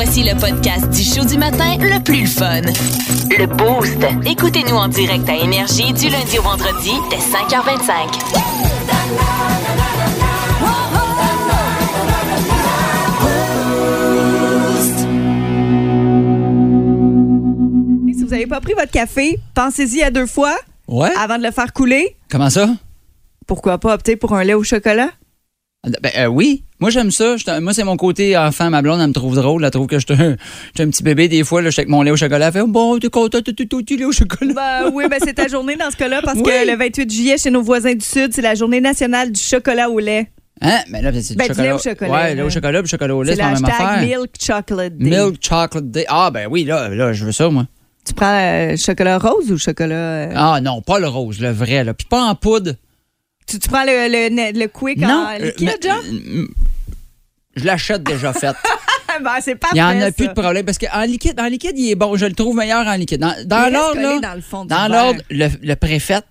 Voici le podcast du show du matin le plus fun. Le Boost. Écoutez-nous en direct à Énergie du lundi au vendredi dès 5h25. Si vous n'avez pas pris votre café, pensez-y à deux fois Ouais. avant de le faire couler. Comment ça? Pourquoi pas opter pour un lait au chocolat? Ben euh, oui. Moi, j'aime ça. Moi, c'est mon côté enfant. Ma blonde, elle me trouve drôle. Elle trouve que je suis un, petit bébé. Des fois, je suis avec mon lait au chocolat. Elle fait Bon, t'es content, t'as tout lait au chocolat. Ben oui, ben c'est ta journée dans ce cas-là parce que le 28 juillet, chez nos voisins du Sud, c'est la journée nationale du chocolat au lait. Hein? Mais là, c'est du Ben, chocolat. lait au chocolat, Ouais, lait au chocolat, puis chocolat au lait, C'est la même affaire. Milk Chocolate Day. Milk Chocolate Day. Ah, ben oui, là, là, je veux ça, moi. Tu prends euh, chocolat rose ou chocolat... euh, Ah, non, pas le rose, le vrai, là. Puis pas en poudre. Tu, tu prends le, le, le quick non. en euh, liquide, genre? euh, Je l'achète déjà faite. ben, c'est Il parfait, n'y en a plus de problème. Parce qu'en liquide, en liquide, il est bon. Je le trouve meilleur en liquide. Dans, Il l'ordre, dans le fond du Dans verre. l'ordre, le, le préfet,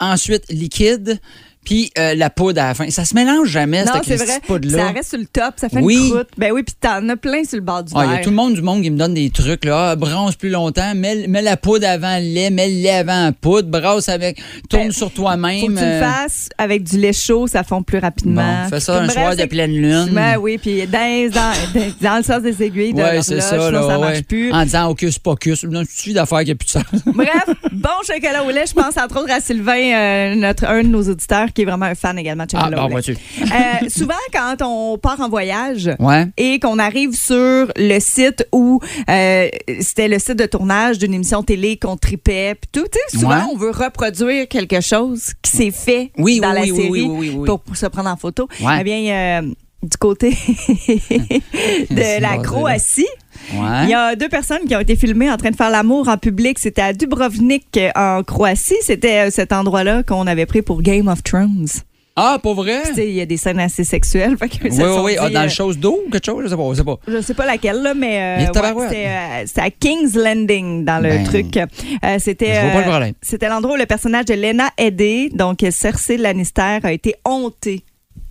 ensuite liquide, puis euh, la poudre à la fin. Ça se mélange jamais, Non, cette vrai. poudre-là. Ça reste sur le top, ça fait Oui. une croûte. Ben oui, puis t'en as plein sur le bord du Ah, Il y verre. a tout le monde du monde qui me donne des trucs. Là. Ah, bronze plus longtemps, mets, mets la poudre avant le lait, mets le lait avant la poudre, brasse avec, tourne Ben, sur toi-même. Faut que tu le euh, fasses avec du lait chaud, ça fond plus rapidement. Bon, fais ça un Bref, soir de pleine lune. Ben oui, puis dans, dans, dans le sens des aiguilles de Ouais, c'est ça, là. ça ouais. marche plus. En disant ocus pocus. Non, il suffit d'affaires qu'il n'y a plus de sens. Bref, bon chocolat au lait. Je pense entre autres à Sylvain, euh, notre, un de nos auditeurs, qui est vraiment un fan également de Ah, chocolat bon. Euh, souvent, quand on part en voyage, Ouais. et qu'on arrive sur le site où euh, c'était le site de tournage d'une émission télé qu'on tripait, puis tout. Tu sais, souvent, Ouais. on veut reproduire quelque chose qui s'est fait Oui, dans oui, la oui, série. Pour, pour se prendre en photo. Ouais. Eh bien, euh, du côté de la Croatie, Ouais. il y a deux personnes qui ont été filmées en train de faire l'amour en public. C'était à Dubrovnik, euh, en Croatie. C'était euh, cet endroit-là qu'on avait pris pour Game of Thrones. Ah, pour vrai? Il y a des scènes assez sexuelles. fait que Oui, oui, oui. Ah, dans euh, le chose d'eau ou quelque chose? Je sais pas. Je sais pas. je sais pas laquelle, là, mais euh, ouais, c'était euh, à King's Landing dans le Ben, truc. C'était problème. c'était l'endroit où le personnage de Lena Headey, donc Cersei Lannister, a été honté.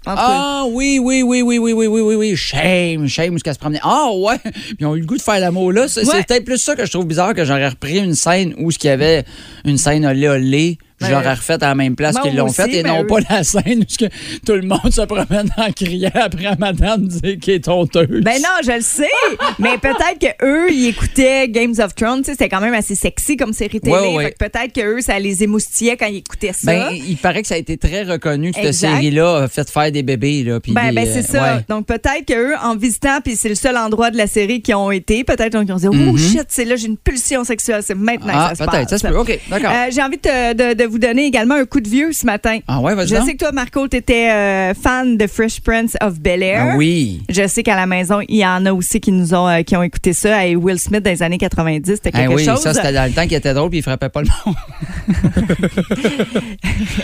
Ah oui, oui, oui, oui, oui, oui, oui, oui, oui. Shame, shame, où est-ce qu'elle se promenait. Ah ouais! Puis ils ont eu le goût de faire l'amour là. C'est Ouais. c'est peut-être plus ça que je trouve bizarre que j'aurais repris une scène où ce qu'il y avait une scène olé olé. Je Ben, l'aurais refait à la même place qu'ils l'ont faite et non eux- pas la scène où que tout le monde se promène en criant après à madame dire qu'elle est honteuse. Ben non, je le sais, mais peut-être que eux ils écoutaient Games of Thrones, c'était quand même assez sexy comme série télé, Ouais, ouais. Fait que peut-être que eux ça les émoustillait quand ils écoutaient ça. Ben, il paraît que ça a été très reconnu, cette série-là, fait faire des bébés. Là, puis Ben, ben c'est euh, ça. ouais. Donc peut-être qu'eux, en visitant, puis c'est le seul endroit de la série qui ont été, peut-être qu'ils ont dit Oh Mhm. shit, c'est là, j'ai une pulsion sexuelle, c'est maintenant Ah, que ça se peut-être, passe. ça se peut. OK, d'accord. Euh, j'ai envie de, de- de vous donner également un coup de vieux ce matin. ah ouais, vas-y Je donc. sais que toi, Marco, tu étais fan de Fresh Prince of Bel Air. Ah oui. Je sais qu'à la maison, il y en a aussi qui nous ont, euh, qui ont écouté ça. Et Will Smith dans les années 90, c'était Ah quelque oui, chose. ça, c'était dans le temps qu'il était drôle puis il frappait pas le monde.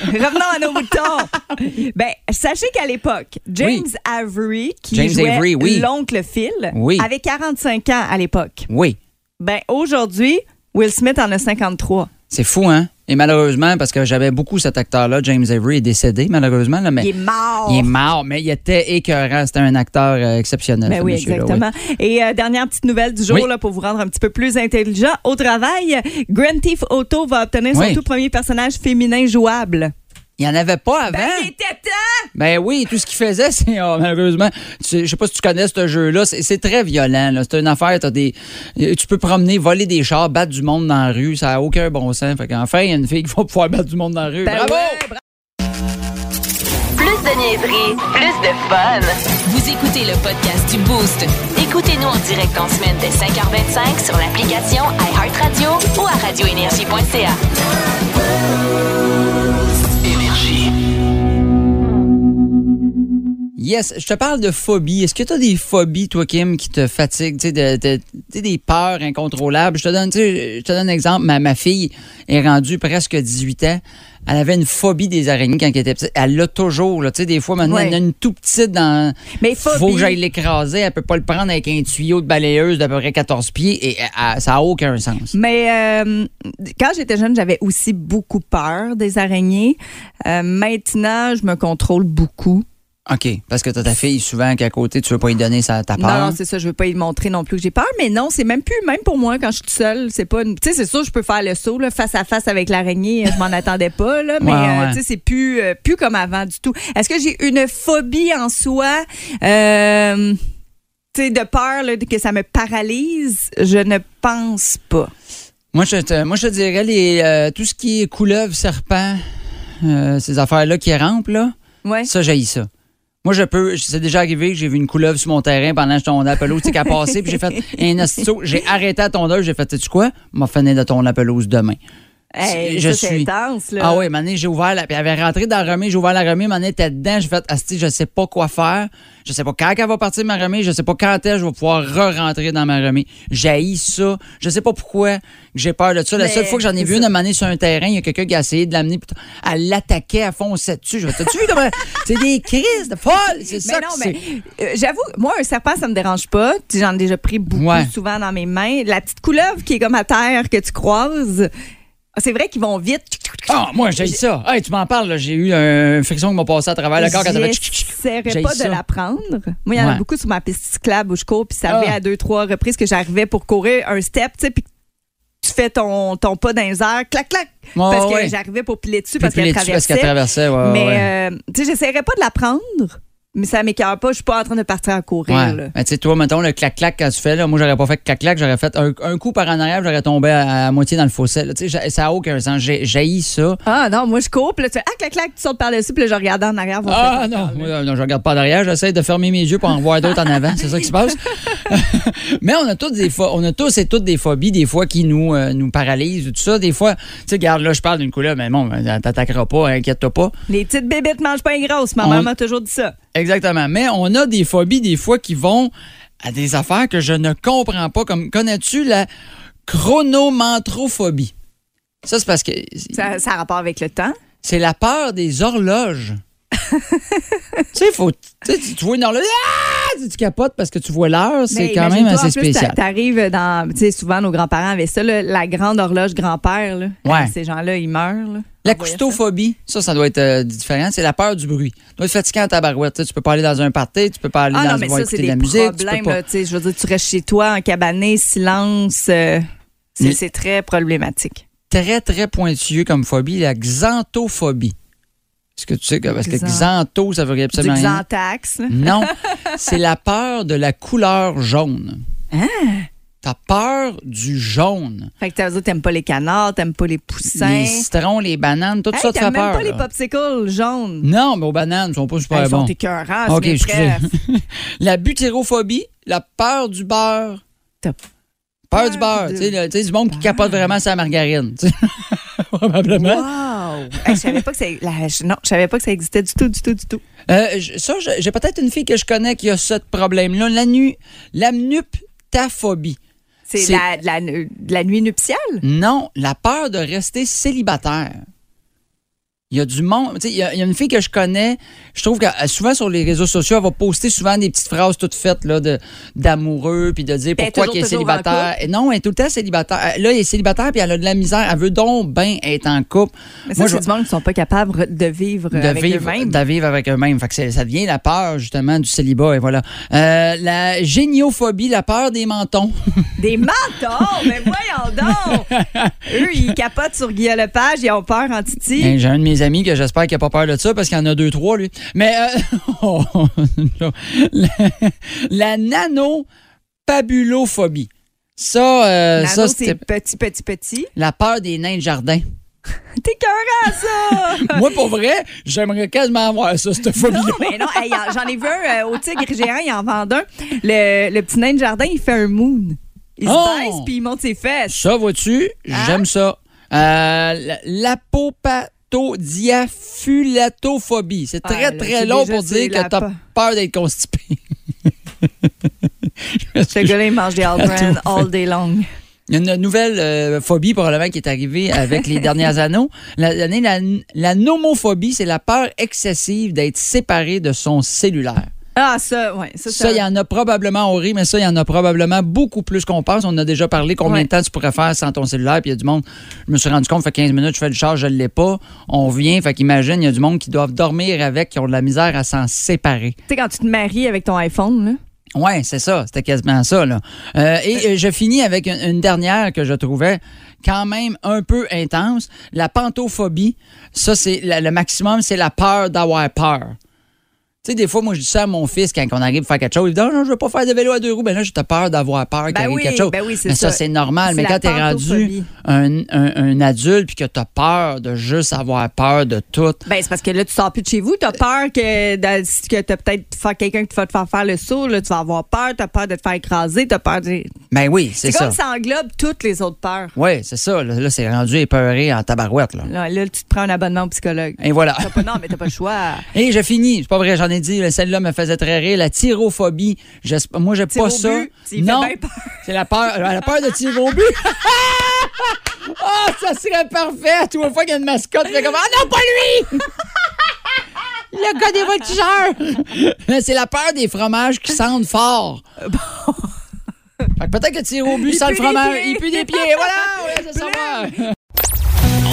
Revenons à nos moutons. ben, sachez qu'à l'époque, James Avery, qui James jouait Avery, oui. l'oncle Phil, Oui. avait 45 ans à l'époque. Oui. Ben, aujourd'hui, Will Smith en a 53. C'est fou, hein? Et malheureusement, parce que j'avais beaucoup cet acteur-là, James Avery est décédé, malheureusement. Là, mais Il est mort. il est mort, mais il était écœurant. C'était un acteur euh, exceptionnel. Ben oui, exactement. Et euh, dernière petite nouvelle du jour Oui. là, pour vous rendre un petit peu plus intelligent. Au travail, Grand Theft Auto va obtenir son Oui. tout premier personnage féminin jouable. Il n'y en avait pas avant. Ben, il était temps! Ben oui, tout ce qu'il faisait, c'est oh, malheureusement, je sais pas si tu connais ce jeu-là, c'est très violent. C'est une affaire, t'as des, euh, tu peux promener, voler des chars, battre du monde dans la rue, ça n'a aucun bon sens. Fait qu'enfin, il y a une fille qui va pouvoir battre du monde dans la rue. Ben Bravo! ouais, bra- Plus de niaiserie, plus de fun. Vous écoutez le podcast du Boost. Écoutez-nous en direct en semaine dès 5h25 sur l'application iHeartRadio ou à radioénergie.ca. Yes, je te parle de phobie. Est-ce que tu as des phobies, toi, Kim, qui te fatiguent, tu sais, des peurs incontrôlables? Je te donne, donne un exemple. Ma, ma fille est rendue presque 18 ans. Elle avait une phobie des araignées quand elle était petite. Elle l'a toujours. Là. Tu sais, des fois, maintenant, Ouais. elle en a une tout petite dans. Mais faut phobie- que j'aille l'écraser. Elle peut pas le prendre avec un tuyau de balayeuse d'à peu près 14 pieds et elle- elle- ça n'a aucun sens. Mais euh, quand j'étais jeune, j'avais aussi beaucoup peur des araignées. Euh, maintenant, je me contrôle beaucoup. OK. Parce que tu as ta fille souvent qui est à côté, tu veux pas lui donner sa, ta peur. Non, non, c'est ça. Je veux pas lui montrer non plus que j'ai peur. Mais non, c'est même plus, même pour moi, quand je suis toute seule, c'est pas. une- Tu sais, c'est sûr, je peux faire le saut, là, face à face avec l'araignée. Je m'en attendais pas, là. Mais, Ouais, euh, tu sais, c'est plus, euh, plus comme avant du tout. Est-ce que j'ai une phobie en soi? Euh, tu sais, de peur, là, que ça me paralyse? Je ne pense pas. Moi, je te, moi, je te dirais les, tout ce qui est couleuvre, serpent, ces affaires-là qui rampent, là, Ouais. ça, j'haïs ça. Moi, je peux. C'est déjà arrivé que j'ai vu une couleuvre sur mon terrain pendant que je tondais la pelouse, tu sais, a passé, puis j'ai fait un astico. J'ai arrêté la tondeuse, j'ai fait, sais-tu quoi? M'a fini de la pelouse demain. Hey, je ça, c'est suis. intense, là. Ah oui, maintenant j'ai ouvert la. Puis elle avait rentré dans la remise, j'ai ouvert la remise, maintenant elle était dedans, j'ai fait Asti, je sais pas quoi faire. Je sais pas quand elle va partir de ma remise, je sais pas quand que je vais pouvoir re-rentrer dans ma remise. J'ai ça. Je sais pas pourquoi j'ai peur de ça. La seule fois que j'en ai vu une année sur un terrain, il y a quelqu'un qui a essayé de l'amener, elle l'attaquait à fond, on dessus. Je vais, t'as-tu vu comment? C'est des crises de folle! C'est ça non, que mais euh, j'avoue, moi, un serpent, ça me dérange pas. Tu J'en ai déjà pris beaucoup Ouais. souvent dans mes mains. La petite couleuvre qui est comme à terre que tu croises, c'est vrai qu'ils vont vite. Ah, moi, j'ai ça. Hey, tu m'en parles, là. J'ai eu un friction qui m'a passé à travers le corps quand t'as fait. J'essaierais J'ai pas ça. de la prendre. Moi, il y en a Ouais. beaucoup sur ma piste cyclable où je cours, puis ça arrivait Ah. à deux, trois reprises que j'arrivais pour courir un step, tu sais, puis tu fais ton, ton pas dans les airs, clac, clac, Ouais, parce que ouais. j'arrivais pour piler dessus Puis parce qu'elle dessus parce traversait. qu'elle traversait, ouais, mais, ouais. euh, tu sais, j'essaierais pas de la prendre, mais ça m'écœure pas. Je suis pas en train de partir à courir, Ouais. là. Ben, tu sais, toi, mettons, le clac-clac quand tu fais, là, moi, j'aurais pas fait clac-clac, j'aurais fait un, un coup par en arrière, j'aurais tombé à, à moitié dans le fossé. là. Tu sais, j'ai- ça n'a aucun sens. J'ai jailli ça. Ah non, moi je cours, puis là tu fais ah clac clac, tu sautes par-dessus, puis là je regarde en arrière. voir Ah ça. non, moi, non, je regarde pas derrière, j'essaie de fermer mes yeux pour en voir d'autres en avant. C'est ça qui se passe. Mais on a tous des pho- on a tous et toutes des phobies, des fois qui nous, euh, nous paralysent ou tout ça. Des fois, tu sais, regarde, là, je parle d'une couleur, mais bon, ben, t'attaqueras pas, inquiète-toi pas. Les petites bébites mangent pas les grosses. Ma On- maman m'a toujours dit ça. Exactement. Mais on a des phobies, des fois, qui vont à des affaires que je ne comprends pas. Comme connais-tu la chronomantrophobie? Ça, c'est parce que ça. Ça a rapport avec le temps? c'est la peur des horloges. tu sais, faut. Tu tu vois une horloge. Ah! Tu capotes parce que tu vois l'heure. C'est quand même assez spécial. t'a- T'arrives dans. Tu sais, souvent nos grands-parents avaient ça, là, la grande horloge grand-père. Ouais. Ces gens-là, ils meurent. là. La voyait ça. coustophobie, ça, ça doit être euh, différent. C'est la peur du bruit. Ça doit être fatigant à ta barouette. Tu sais, tu peux pas aller dans un party, tu peux pas aller Ah dans non, mais ça, écouter de la musique. tu peux pas- là, je veux dire, tu restes chez toi, en cabané, silence. euh, c'est très problématique. très, très pointilleux comme phobie, la xanthophobie. Est-ce que tu sais que parce que Xan- xantho, ça veut dire Du absolument rien. Xantax. Non, c'est la peur de la couleur jaune. Ah! T'as peur du jaune. Fait que t'as dit, t'aimes pas les canards, t'aimes pas les poussins. Les citrons, les bananes, tout Hey, ça te fait t'aimes pas les popsicles jaunes. Non, mais aux bananes, ils sont pas super Hey, Ils sont bons. écœurants, OK, excusez. La butyrophobie, la peur du beurre. T'as Peur peur du beurre. de Tu sais, du monde qui capote vraiment sa margarine. Probablement. Wow! Hey, je savais pas que ça, la- je- non, je savais pas que ça existait du tout, du tout, du tout. Euh, ça, j'ai peut-être une fille que je connais qui a ce problème-là. La nu, l'amnuptaphobie. C'est la, la nuit nuptiale? Non, la peur de rester célibataire. Il y a du monde. tu sais, Il y, y a une fille que je connais. Je trouve que souvent sur les réseaux sociaux, elle va poster souvent des petites phrases toutes faites là, de, d'amoureux, puis de dire Elle pourquoi qu'elle est célibataire. Non, elle est tout le temps célibataire. Là, elle est célibataire, puis elle a de la misère. Elle veut donc bien être en couple. Mais ça, Moi, c'est je- du monde qui sont pas capables de vivre de avec vivre, eux-mêmes. de vivre avec eux-mêmes. Fait que c'est- ça devient la peur, justement, du célibat. Et voilà. Euh, la géniophobie, la peur des mentons. Des mentons! mais voyons donc! Eux, ils capotent sur Guillaume Lepage, ils ont peur en titi. Hein, J'ai un de mes amis que j'espère qu'il n'a pas peur de ça parce qu'il y en a deux, trois, lui. Mais euh, la, la nanopabulophobie. Ça, euh, Nano, ça c'est petit, petit, petit. la peur des nains de jardin. T'es cœurant, ça! Moi, pour vrai, j'aimerais quasiment avoir ça, cette phobie-là. Non, mais non, hey, j'en ai vu un euh, au tigre géant, il en vend un. Le, le petit nain de jardin, il fait un moon. Il Oh! se baisse puis il monte ses fesses. Ça, vois-tu, Hein? j'aime ça. Euh, la- C'est très, Ah, là, très c'est long pour dire que t'as peur d'être constipé. Ce gars-là, il mange des All-Brand all day long. Il y a une nouvelle euh, phobie probablement qui est arrivée avec les dernières années. La, l'année- la, la nomophobie, c'est la peur excessive d'être séparé de son cellulaire. Ah, ça, oui. Ça, Ça, il y en a probablement riz, mais ça, il y en a probablement beaucoup plus qu'on pense. On a déjà parlé combien Ouais. de temps tu pourrais faire sans ton cellulaire. Puis il y a du monde, je me suis rendu compte, fait 15 minutes, je fais le charge, je ne l'ai pas. On vient, fait qu'imagine, il y a du monde qui doivent dormir avec, qui ont de la misère à s'en séparer. Tu sais, quand tu te maries avec ton iPhone, là. Ouais, c'est ça. C'était quasiment ça. Là. Euh, et euh, je finis avec une, une dernière que je trouvais quand même un peu intense. La pantophobie. Ça, c'est le maximum, c'est la peur d'avoir peur. Tu sais, des fois, moi, je dis ça à mon fils quand on arrive à faire quelque chose. Il dit, non, non, je veux pas faire de vélo à deux roues. Ben là, j'ai peur d'avoir peur qu'il Ben arrive oui, quelque chose. ben oui, c'est Mais ça, ça. c'est normal. C'est Mais quand tu es rendu un, un- un adulte puis que tu as peur de juste avoir peur de tout, Ben, c'est parce que là, tu sors plus de chez vous. Tu as peur que, que tu peut-être quelqu'un qui va te faire faire le saut. Là, tu vas avoir peur. Tu as peur de te faire écraser. Tu as peur de. ben oui, c'est C'est ça. comme ça englobe toutes les autres peurs. Oui, c'est ça. Là, là, c'est rendu épeuré en tabarouette. Là. Là, là, tu te prends un abonnement au psychologue. Et voilà. Pas- non, mais t'as pas le choix. Et je finis. C'est pas vrai, j'en ai dit. Celle-là me faisait très rire. La tyrophobie. Moi, j'ai pas ça. but, non. C'est la peur. La peur de tirer au but. Ah, ça serait parfait. Tous les fois qu'il y a une mascotte, tu fais comme Ah non, pas lui! Le gars des voltigeurs! Mais c'est la peur des fromages qui sentent fort. Peut-être que tirer au but sans le fromage, il pue des pieds. Voilà, laisse ça savoir.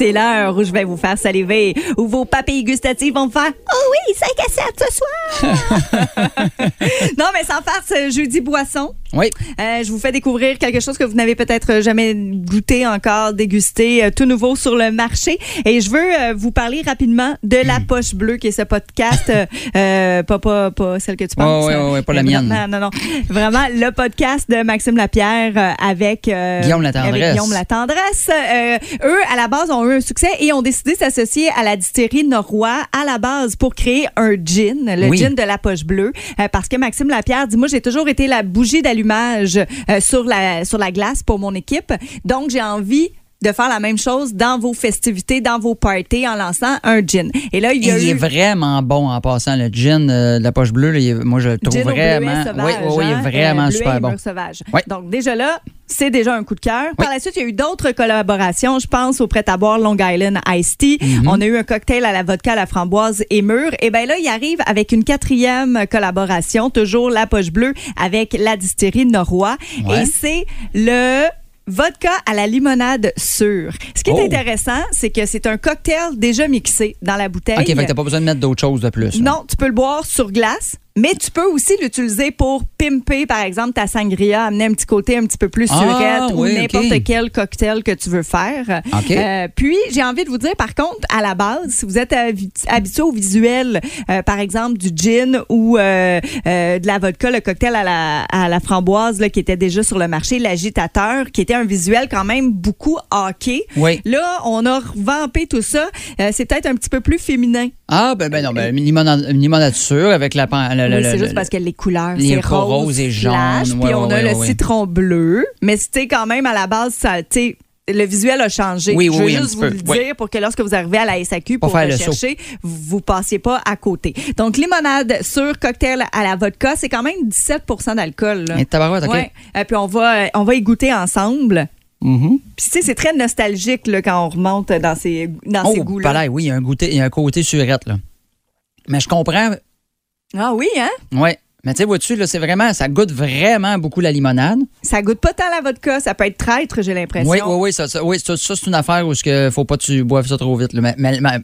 C'est l'heure où je vais vous faire saliver, où vos papilles gustatives vont me faire Oh oui, 5 à 7 ce soir! non, mais sans farce, jeudi boisson. Oui. Euh, je vous fais découvrir quelque chose que vous n'avez peut-être jamais goûté encore, dégusté, euh, tout nouveau sur le marché. Et je veux euh, vous parler rapidement de Hmm. La Poche Bleue, qui est ce podcast, pas, pas, pas celle que tu penses. ouais, ouais, ouais, pas la mienne. Non, non, non. Vraiment, le podcast de Maxime Lapierre avec, Guillaume Latendresse. avec Guillaume Latendresse. Euh, eux, à la base, ont eu un succès et ont décidé de s'associer à la distillerie Norrois à la base pour créer un gin, le Oui. gin de la poche bleue. Euh, parce que Maxime Lapierre dit, moi, j'ai toujours été la bougie d'allumage euh, sur, la, sur la glace pour mon équipe. Donc, j'ai envie de faire la même chose dans vos festivités, dans vos parties, en lançant un gin. Et là, il y a il eu... est vraiment bon en passant. Le gin euh, de la poche bleue, là, il moi, je le trouve Gin au vraiment. bleuet sauvage, oui, oui, oui, il hein? est vraiment Euh, super bon. sauvage. Oui. Donc, déjà là, c'est déjà un coup de cœur. Par la suite, il y a eu d'autres collaborations. Je pense au prêt-à-boire Long Island Iced Tea. Mm-hmm. On a eu un cocktail à la vodka, à la framboise et mûre. Et bien là, il arrive avec une quatrième collaboration, toujours la poche bleue, avec la distillerie Norrois. Ouais. Et c'est le vodka à la limonade sûre. Ce qui est Oh. intéressant, c'est que c'est un cocktail déjà mixé dans la bouteille. OK, fait que t'as pas besoin de mettre d'autres choses de plus. là. Non, tu peux le boire sur glace, mais tu peux aussi l'utiliser pour pimper, par exemple, ta sangria, amener un petit côté un petit peu plus Ah, surette ou n'importe quel cocktail que tu veux faire. OK. Euh, puis, j'ai envie de vous dire, par contre, à la base, si vous êtes habi- habitué au visuel, euh, par exemple, du gin ou euh, de la vodka, le cocktail à la, à la framboise là, qui était déjà sur le marché, l'agitateur, qui était un visuel quand même beaucoup hockey. Oui. Là, on a revampé tout ça. C'est peut-être un petit peu plus féminin. Ah, ben, ben non, ben, limonade, sûre avec la. le- le- Oui, c'est juste parce que les couleurs, c'est rose, roses et flash, jaunes. puis on ouais, a ouais, le citron bleu. Mais c'était quand même à la base, ça, le visuel a changé. Oui, Je oui, veux oui, un juste vous peu. le dire pour que lorsque vous arrivez à la SAQ pour le rechercher, vous, vous passiez pas à côté. Donc, limonade sur cocktail à la vodka, c'est quand même 17% d'alcool. Et tabarouette, OK. Ouais. Euh, puis on va, euh, on va y goûter ensemble. Mhm. Puis tu sais, c'est très nostalgique là, quand on remonte dans ces, dans ces Oh, goûts-là. palais, oui, il y a un, goûter, il y a un côté surette, là. Mais je comprends. Ah oui, hein? Ouais. Mais tu sais, vois-tu, là, c'est vraiment, ça goûte vraiment beaucoup la limonade. Ça goûte pas tant la vodka, ça peut être traître, j'ai l'impression. Oui, oui, oui, ça, ça- oui, ça, ça, c'est une affaire où il faut pas que tu boives ça trop vite. là. Mais, mais- mais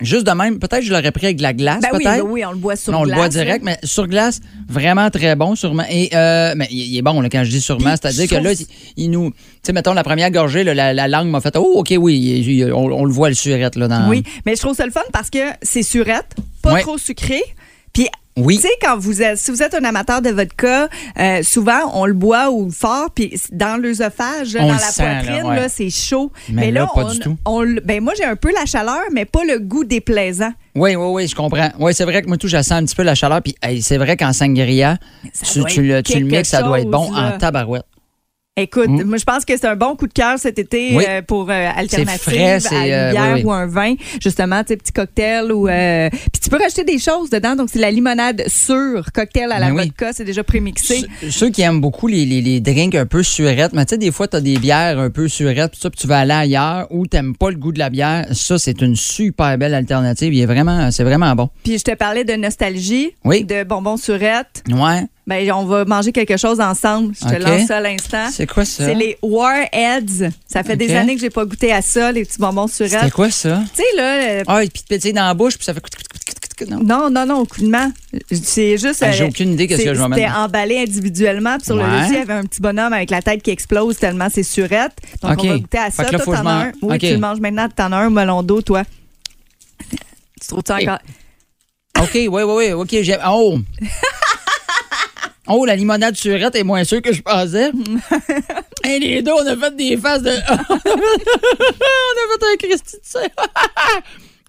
juste de même, peut-être je l'aurais pris avec de la glace, Ben oui, ben oui, on le boit sur non, on glace. le boit direct, mais sur glace, vraiment très bon, sûrement. Et, euh, mais il est bon, là, quand je dis sûrement, c'est-à-dire que là, il, il nous. Tu sais, mettons, la première gorgée, là, la, la langue m'a fait Oh, OK, oui, il- on, on le voit, le surette, là, dans. Oui, mais je trouve ça le fun parce que c'est surette, pas trop sucré. Puis, Oui. tu sais, quand vous êtes, si vous êtes un amateur de vodka, euh, souvent, on le boit ou fort, puis dans l'œsophage, dans la sent, là, poitrine, ouais. là, c'est chaud. Mais là, pas on, du tout. on ben moi, j'ai un peu la chaleur, mais pas le goût déplaisant. Oui, oui, oui, je comprends. Oui, c'est vrai que moi, tout, je sens un petit peu la chaleur. Puis, hey, c'est vrai qu'en sangria, Ça tu, le, tu le mixes, ça doit être bon là. en tabarouette. Écoute, Mm. moi je pense que c'est un bon coup de cœur cet été Oui. euh, pour euh, alternative frais, à une euh, bière oui, oui. ou un vin, justement, tu sais, petit cocktail ou euh, puis tu peux rajouter des choses dedans. Donc c'est la limonade sûre, cocktail à la vodka, c'est déjà prémixé. Ceux- Ceux qui aiment beaucoup les, les, les drinks un peu surettes, mais tu sais, des fois, tu as des bières un peu surettes, ça, puis tu vas aller ailleurs ou tu pas le goût de la bière, ça, c'est une super belle alternative. Il est vraiment, c'est vraiment bon. Puis je te parlais de nostalgie, de bonbons surettes. Ouais. Ben on va manger quelque chose ensemble. Je te lance ça à l'instant. C'est quoi ça? C'est les Warheads. Ça fait des années que j'ai pas goûté à ça, les petits bonbons C'était surettes. quoi ça? Tu sais là, euh, Ah, et puis te pétiller dans la bouche, puis ça fait. Non? Non, non, non, aucunement. C'est juste. Ah, j'ai euh, aucune idée qu'est-ce c'est- que je vais C'était emballé individuellement. Puis sur le dessus, il y avait un petit bonhomme avec la tête qui explose tellement c'est surette. Donc, on va goûter à ça. Là, Toi, t'en as un. Oui, tu le manges maintenant. T'en as un melon d'eau, toi. Tu trouves ça encore? OK, oui, oui, oui. OK, j'ai. Oh! Oh, la limonade surette est moins sûre que je pensais. Et les deux, on a fait des faces de. on a fait un Christy de ça.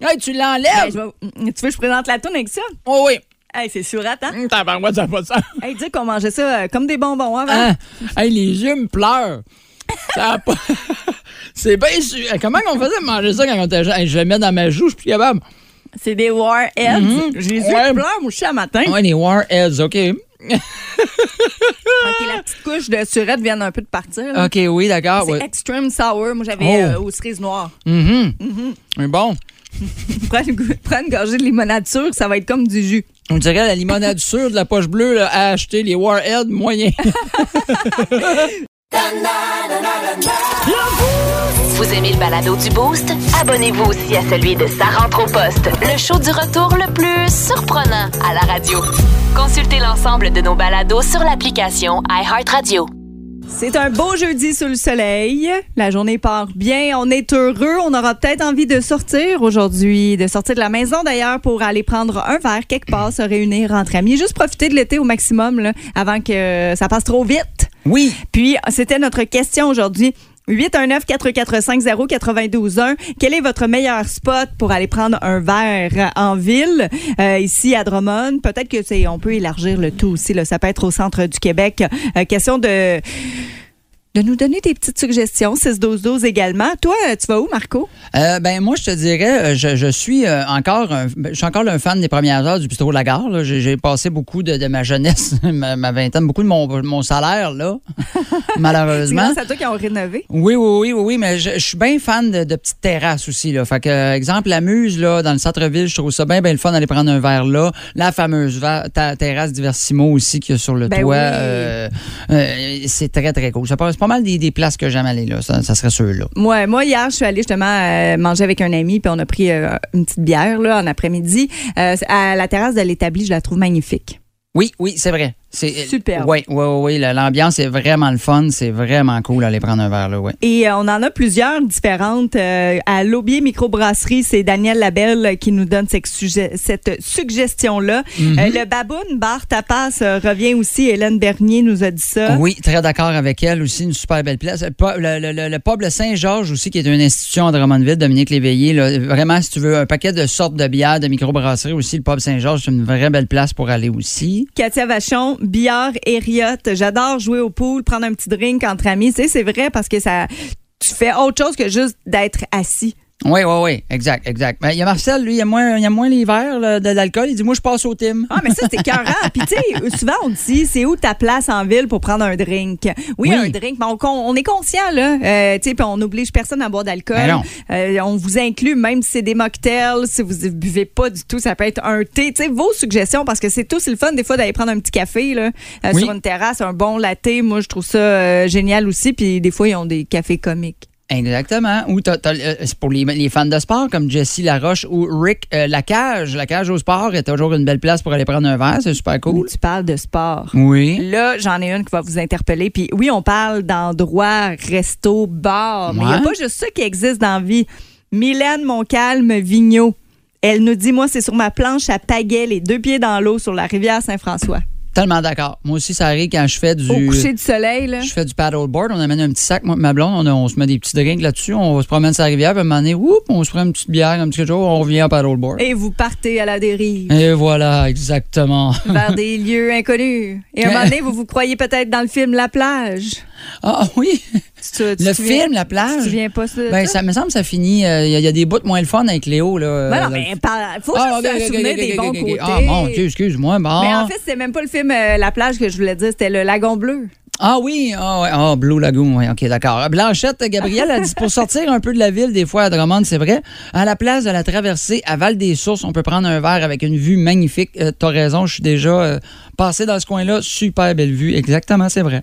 hey, tu l'enlèves? vais- Tu veux que je présente la toune avec ça? Oh oui. Hey, c'est surette, hein? Hum, Tabarouette, ça n'a pas de sens. Hey, dis qu'on mangeait ça euh, comme des bonbons avant. Hein? Hey, les yeux me pleurent. Ça a pas... C'est bien sûr. Comment on faisait de manger ça quand on était jeune? Hey, je le mets dans ma joue, je suis plus capable. C'est des Warheads. Mhm. J'ai les yeux Ouais. pleurent, moi, je suis à matin. Ouais, les Warheads, OK. OK, la petite couche de surette vient un peu de partir. là. OK, oui, d'accord. C'est ouais. extreme sour. Moi, j'avais Oh. euh, aux cerises noires. Mhm. Mais bon, Prends une, prends une gorgée de limonade sûre, ça va être comme du jus. on dirait la limonade sûre de la poche bleue là, à acheter les Warheads moyens. Vous aimez le balado du Boost? Abonnez-vous aussi à celui de Sa rentre au poste, le show du retour le plus surprenant à la radio. Consultez l'ensemble de nos balados sur l'application iHeartRadio. C'est un beau jeudi sous le soleil. La journée part bien. On est heureux. On aura peut-être envie de sortir aujourd'hui, de sortir de la maison d'ailleurs pour aller prendre un verre quelque part, se réunir entre amis, juste profiter de l'été au maximum là, avant que ça passe trop vite. Oui. Puis, c'était notre question aujourd'hui. 819-445-092-1. Quel est votre meilleur spot pour aller prendre un verre en ville, euh, ici à Drummond? Peut-être que c'est, on peut élargir le tout aussi. Là. Ça peut être au centre du Québec. Euh, question de, de nous donner des petites suggestions. 6-12-12 également. Toi, tu vas où, Marco? Euh, ben moi, je te dirais, euh, je, je suis euh, encore, un, je suis encore un fan des premières heures du bistrot de la gare. J'ai passé beaucoup de, de ma jeunesse, ma, ma vingtaine, beaucoup de mon, mon salaire là, C'est malheureusement. à toi qui ont rénové. Oui, oui, oui, oui, oui, mais je, je suis bien fan de, de petites terrasses aussi. Là. Fait que, euh, exemple, la Muse, là, dans le centre-ville, je trouve ça bien, bien le fun d'aller prendre un verre là. La fameuse ta- terrasse Diversimo aussi qu'il y a sur le Ben toit. oui. euh, euh, c'est très, très cool. Ça passe pas mal des, des places que j'aime aller là. Ça, ça serait ceux-là. Moi, moi, hier, je suis allée justement euh, manger avec un ami, puis on a pris euh, une petite bière là, en après-midi. Euh, à la terrasse de l'établi, je la trouve magnifique. Oui, oui, c'est vrai. C'est Superbe. Oui, oui, oui. oui. La- L'ambiance est vraiment le fun. C'est vraiment cool d'aller prendre un verre là, oui. Et euh, on en a plusieurs différentes. Euh, à l'Aubier Microbrasserie, c'est Daniel Labelle qui nous donne cette, cette suggestion-là. Mhm. Euh, le Baboon Bar Tapas revient aussi. Hélène Bernier nous a dit ça. Oui, très d'accord avec elle aussi, une super belle place. Le, le, le- le- le pub Le Saint-Georges aussi, qui est une institution à Drummondville, Dominique Léveillé. là. vraiment, si tu veux un paquet de sortes de bières, de microbrasserie aussi, le pub Saint-Georges, c'est une vraie belle place pour aller aussi. Katia Vachon, billard Hériote. J'adore jouer au pool, prendre un petit drink entre amis. Tu sais, c'est vrai parce que ça, tu fais autre chose que juste d'être assis. Oui, oui, oui, exact, exact. Ben, Il y a Marcel, lui, il y a moins, il y a moins là, de l'alcool. Il dit, moi, je passe au team. Ah, mais ça, c'est écœurant. Puis, tu sais, souvent, on dit, c'est où ta place en ville pour prendre un drink? Oui, Oui. un drink, mais on, on est conscient, là. Euh, tu sais, puis on n'oblige personne à boire d'alcool. Ben. Euh, on vous inclut, même si c'est des mocktails, si vous ne buvez pas du tout, ça peut être un thé. Tu sais, vos suggestions, parce que c'est tout, c'est le fun, des fois, d'aller prendre un petit café, là, euh, Oui. sur une terrasse, un bon latte. Moi, je trouve ça euh, génial aussi. Puis, des fois, ils ont des cafés comiques. Exactement. Ou t'as- t'as, euh, c'est pour les, les fans de sport comme Jessie Laroche ou Rick euh, Lacage. Lacage au sport est toujours une belle place pour aller prendre un verre. C'est super cool. Tu parles de sport. Oui. Là, j'en ai une qui va vous interpeller. Puis oui, on parle d'endroits, resto, bar, mais il n'y a pas juste ça qui existe dans la vie. Mylène Montcalm Vigneault. Elle nous dit, moi, c'est sur ma planche à pagaie, les deux pieds dans l'eau sur la rivière Saint-François. Tellement d'accord. Moi aussi, ça arrive quand je fais du. Au coucher du soleil, là. Je fais du paddleboard, on amène un petit sac, moi et ma blonde, on, on se met des petits drinks là-dessus, on se promène sur la rivière, puis à un moment donné, whoop, on se prend une petite bière, un petit quelque chose, on revient en paddleboard. Et, Et vous partez à la dérive voilà, exactement. vers des lieux inconnus. Et à un moment donné, vous vous croyez peut-être dans le film La plage. Ah oui, Tu te- tu le film, la Tu plage. souviens pas ça? Ben, ça? me semble que ça finit. euh, Il y, a- il y a des bouts moins le fun avec Léo. Là, Ben non, mais par- faut Ah, juste se souvenir des bons ok. côtés. Ah, mon Dieu, excuse-moi. Bon. Mais en fait, c'était même pas le film euh, La plage que je voulais dire, c'était le Lagon Bleu. Ah oui, ah ouais, ah, Blue Lagoon, oui, ok, d'accord. Blanchette, Gabrielle a dit pour sortir un peu de la ville, des fois à Drummond, c'est vrai, à la place de la traversée à Val-des-Sources, on peut prendre un verre avec une vue magnifique. Euh, T'as raison, je suis déjà euh, passé dans ce coin-là, super belle vue, exactement, c'est vrai.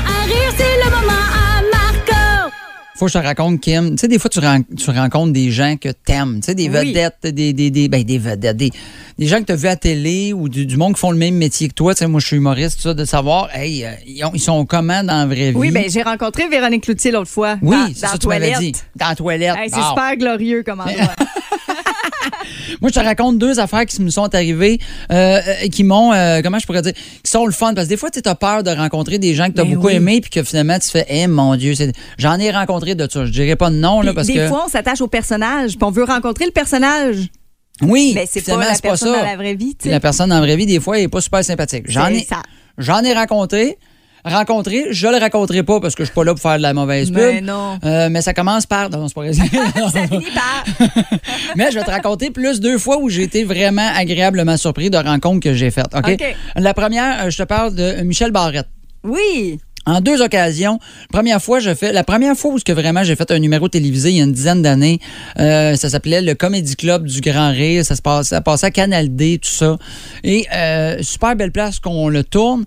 Faut que je te raconte, Kim. Tu sais, des fois, tu, ren- tu rencontres des gens que t'aimes. Tu sais, des Oui. vedettes, des, des, des, ben, des vedettes, des, des gens que tu as vus à télé ou du, du monde qui font le même métier que toi. Tu sais, moi, je suis humoriste, tout ça, de savoir, hey, euh, ils, ont- ils sont comment dans la vraie vie? Oui, ben j'ai rencontré Véronique Cloutier l'autre fois. Oui, dans, ça tu toilette. dit. Dans la toilette. Hey, c'est super glorieux comme endroit. Moi, je te raconte deux affaires qui me sont arrivées, euh, euh, qui m'ont, euh, comment je pourrais dire, qui sont le fun. Parce que des fois, tu as peur de rencontrer des gens que tu as Ben beaucoup oui. aimés, puis que finalement, tu fais, eh mon Dieu, j'en ai rencontré de ça. Je dirais pas non, là, parce des que. fois, on s'attache au personnage, puis on veut rencontrer le personnage. oui, Mais c'est pas la c'est pas personne ça. dans la vraie vie. La personne dans la vraie vie, des fois, elle n'est pas super sympathique. J'en ai, j'en ai rencontré. Rencontré, je le raconterai pas parce que je suis pas là pour faire de la mauvaise pub. Mais non. Euh, mais ça commence par. Non, c'est pas. Ça finit par. Mais je vais te raconter plus deux fois où j'ai été vraiment agréablement surpris de rencontres que j'ai faites. OK? OK. La première, euh, je te parle de Michel Barrette. Oui. En deux occasions. Première fois, je fais la première fois où ce que vraiment j'ai fait un numéro télévisé il y a une dizaine d'années. euh, ça s'appelait le Comedy Club du Grand Rire. Ça se passe, ça passait à Canal D, tout ça. Et euh, super belle place qu'on le tourne.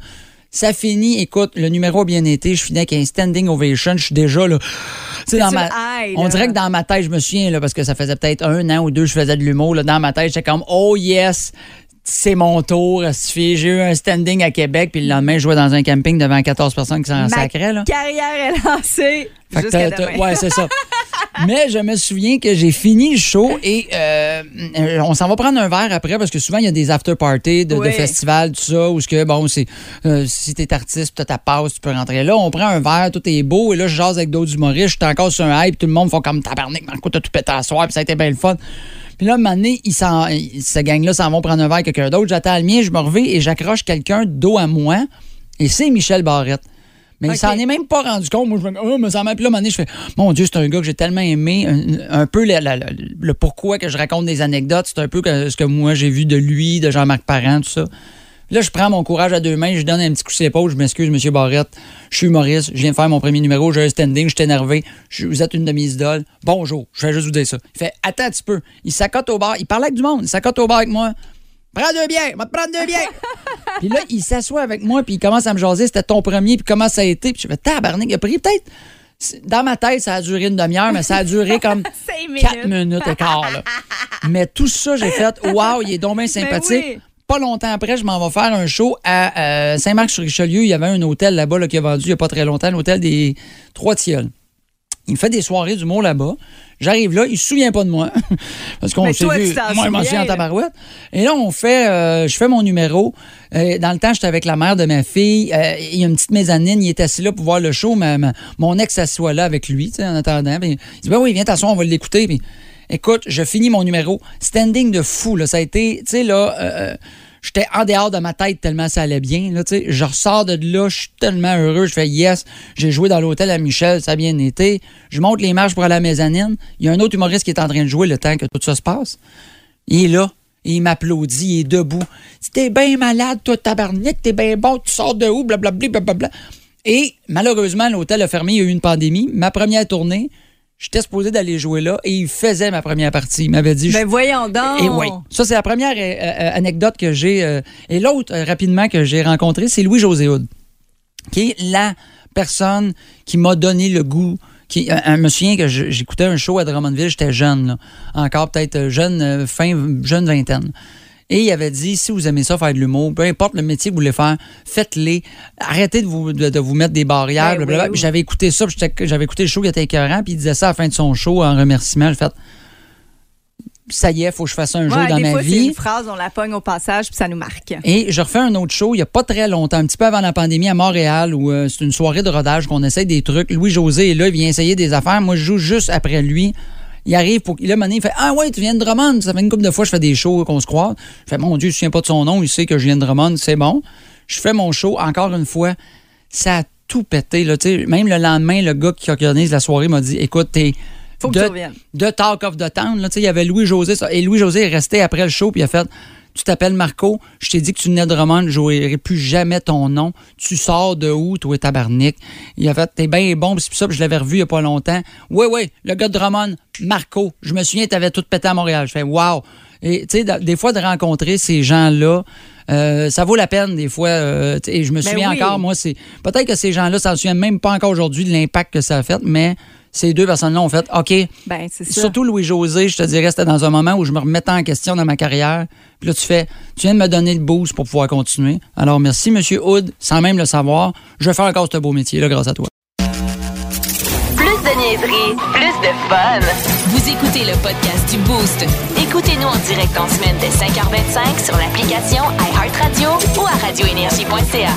Ça finit, écoute, le numéro a bien été. Je finis avec un standing ovation. Je suis déjà là. Tu sais, dans ma, high, on dirait que dans ma tête, je me souviens, là, parce que ça faisait peut-être un an ou deux, je faisais de l'humour. là, Dans ma tête, j'étais comme, oh yes, c'est mon tour. J'ai eu un standing à Québec, puis le lendemain, je jouais dans un camping devant 14 personnes qui s'en sacraient. Là. carrière est lancée. Fait que t'as- t'as- ouais, c'est ça. Mais je me souviens que j'ai fini le show et euh, on s'en va prendre un verre après parce que souvent il y a des after parties de, festivals, tout ça, où ce que bon, c'est euh, si t'es artiste, t'as ta pause, tu peux rentrer là. On prend un verre, tout est beau et là je jase avec d'autres humoristes, je suis encore sur un hype, tout le monde font comme tabarnak, Marco, t'as tout pété à soir, puis ça a été bien le fun. Puis là, un moment donné, ils s'en- ils- ce gang-là s'en vont prendre un verre avec quelqu'un d'autre. J'attends le mien, je me reviens et j'accroche quelqu'un dos à moi. Et c'est Michel Barrette. Mais Ok. il s'en est même pas rendu compte. Moi, je me dis, oh, mais ça m'a. Puis là, un moment donné, je fais, mon Dieu, c'est un gars que j'ai tellement aimé. Un, un peu le, pourquoi que je raconte des anecdotes. C'est un peu que- ce que moi, j'ai vu de lui, de Jean-Marc Parent, tout ça. Là, je prends mon courage à deux mains, je donne un petit coup sur l'épaule, je m'excuse, monsieur Barrette. Je suis humoriste, je viens de faire mon premier numéro, j'ai un standing, je suis énervé. Je- vous êtes une de mes idoles. Bonjour, je vais juste vous dire ça. Il fait, attends un petit peu. Il s'accote au bar, il parle avec du monde, il s'accote au bar avec moi. Prends deux bières, va te prendre deux bières. Puis là, il s'assoit avec moi, puis il commence à me jaser. C'était ton premier, puis comment ça a été. Puis je fais, tabarnak, il a pris peut-être. Dans ma tête, ça a duré une demi-heure, mais ça a duré comme minutes. 4 minutes et quart. là. Mais tout ça, j'ai fait, waouh, il est donc bien sympathique. oui. Pas longtemps après, je m'en vais faire un show à euh, Saint-Marc-sur-Richelieu. Il y avait un hôtel là-bas là, qui a vendu il n'y a pas très longtemps, l'hôtel des Trois Tilleuls. Il me fait des soirées d'humour là-bas. J'arrive là, il se souvient pas de moi. Parce qu'on Mais s'est vu. Moi, je m'en souviens, en tabarouette. Et là, on fait, euh, je fais mon numéro. Euh, dans le temps, j'étais avec la mère de ma fille. Euh, il y a une petite mezzanine. Il est assis là pour voir le show. Ma- ma- mon ex s'assoit là avec lui, tu sais, en attendant. Puis il dit, ben oui, viens t'asseoir, on va l'écouter. Puis, écoute, je finis mon numéro. Standing de fou, là. Ça a été, tu sais, là, euh, J'étais en dehors de ma tête tellement ça allait bien. Là, tu je ressors de là, je suis tellement heureux. Je fais yes. J'ai joué dans l'hôtel à Michel, ça a bien été. Je monte les marches pour aller à la mezzanine. Il y a un autre humoriste qui est en train de jouer le temps que tout ça se passe. Il est là. Il m'applaudit, il est debout. T'es bien malade, toi, tabarnak, t'es bien bon, tu sors de où, blablabla, blablabla. Et malheureusement, l'hôtel a fermé, il y a eu une pandémie. Ma première tournée, j'étais supposé d'aller jouer là et il faisait ma première partie. Il m'avait dit, Ben voyons donc. et oui. Ça, c'est la première euh, euh, anecdote que j'ai. euh, et l'autre, euh, rapidement, que j'ai rencontré, c'est Louis-José Houd, qui est la personne qui m'a donné le goût. Qui, je me souviens que j'écoutais un show à Drummondville, j'étais jeune, là. encore peut-être jeune, fin, jeune vingtaine. Et il avait dit, si vous aimez ça, faire de l'humour, peu importe le métier que vous voulez faire, faites-les. Arrêtez de vous, de, de vous mettre des barrières. Ben oui, oui. J'avais écouté ça, j'avais écouté le show qui était écœurant, puis il disait ça à la fin de son show en remerciement. J'ai fait, ça y est, faut que je fasse un jour Ouais, dans des ma fois, vie. une phrase, on la pogne au passage, puis ça nous marque. Et je refais un autre show il n'y a pas très longtemps, un petit peu avant la pandémie à Montréal, où euh, c'est une soirée de rodage qu'on essaye des trucs. Louis-José est là, il vient essayer des affaires. Moi, je joue juste après lui. Il arrive pour. Là, maintenant, il fait Ah ouais, tu viens de Drummond. Ça fait une couple de fois que je fais des shows qu'on se croise. Je fais Mon Dieu, je ne me souviens pas de son nom. Il sait que je viens de Drummond. C'est bon. Je fais mon show. Encore une fois, ça a tout pété. Là, tu sais. même le lendemain, le gars qui organise la soirée m'a dit Écoute, t'es. Faut que de, tu reviennes. de Talk of the Town. Là, Tu sais, il y avait Louis-José. Et Louis-José est resté après le show, puis il a fait Tu t'appelles Marco, je t'ai dit que tu venais de Drummond, je jouerai plus jamais ton nom. Tu sors de où, toi, tabarnak? Il a fait T'es bien bon, c'est ça, puis je l'avais revu il n'y a pas longtemps. Oui, oui, le gars de Drummond, Marco. Je me souviens, t'avais tout pété à Montréal. Je fais Wow. Et tu sais, des fois, de rencontrer ces gens-là, euh, ça vaut la peine, des fois. euh, et je me Ben souviens oui. encore, moi, c'est. Peut-être que ces gens-là, ça ne souviennent même pas encore aujourd'hui de l'impact que ça a fait, mais ces deux personnes-là ont fait OK. Ben, c'est ça. Surtout Louis-José, je te dirais, c'était dans un moment où je me remettais en question dans ma carrière. Puis là, tu fais, tu viens de me donner le boost pour pouvoir continuer. Alors, merci, Monsieur Hood, sans même le savoir. Je faire encore ce beau métier-là grâce à toi. Plus de niaiserie, plus de fun. Vous écoutez le podcast du Boost. Écoutez-nous en direct en semaine dès 5h25 sur l'application iHeartRadio ou à radioénergie.ca.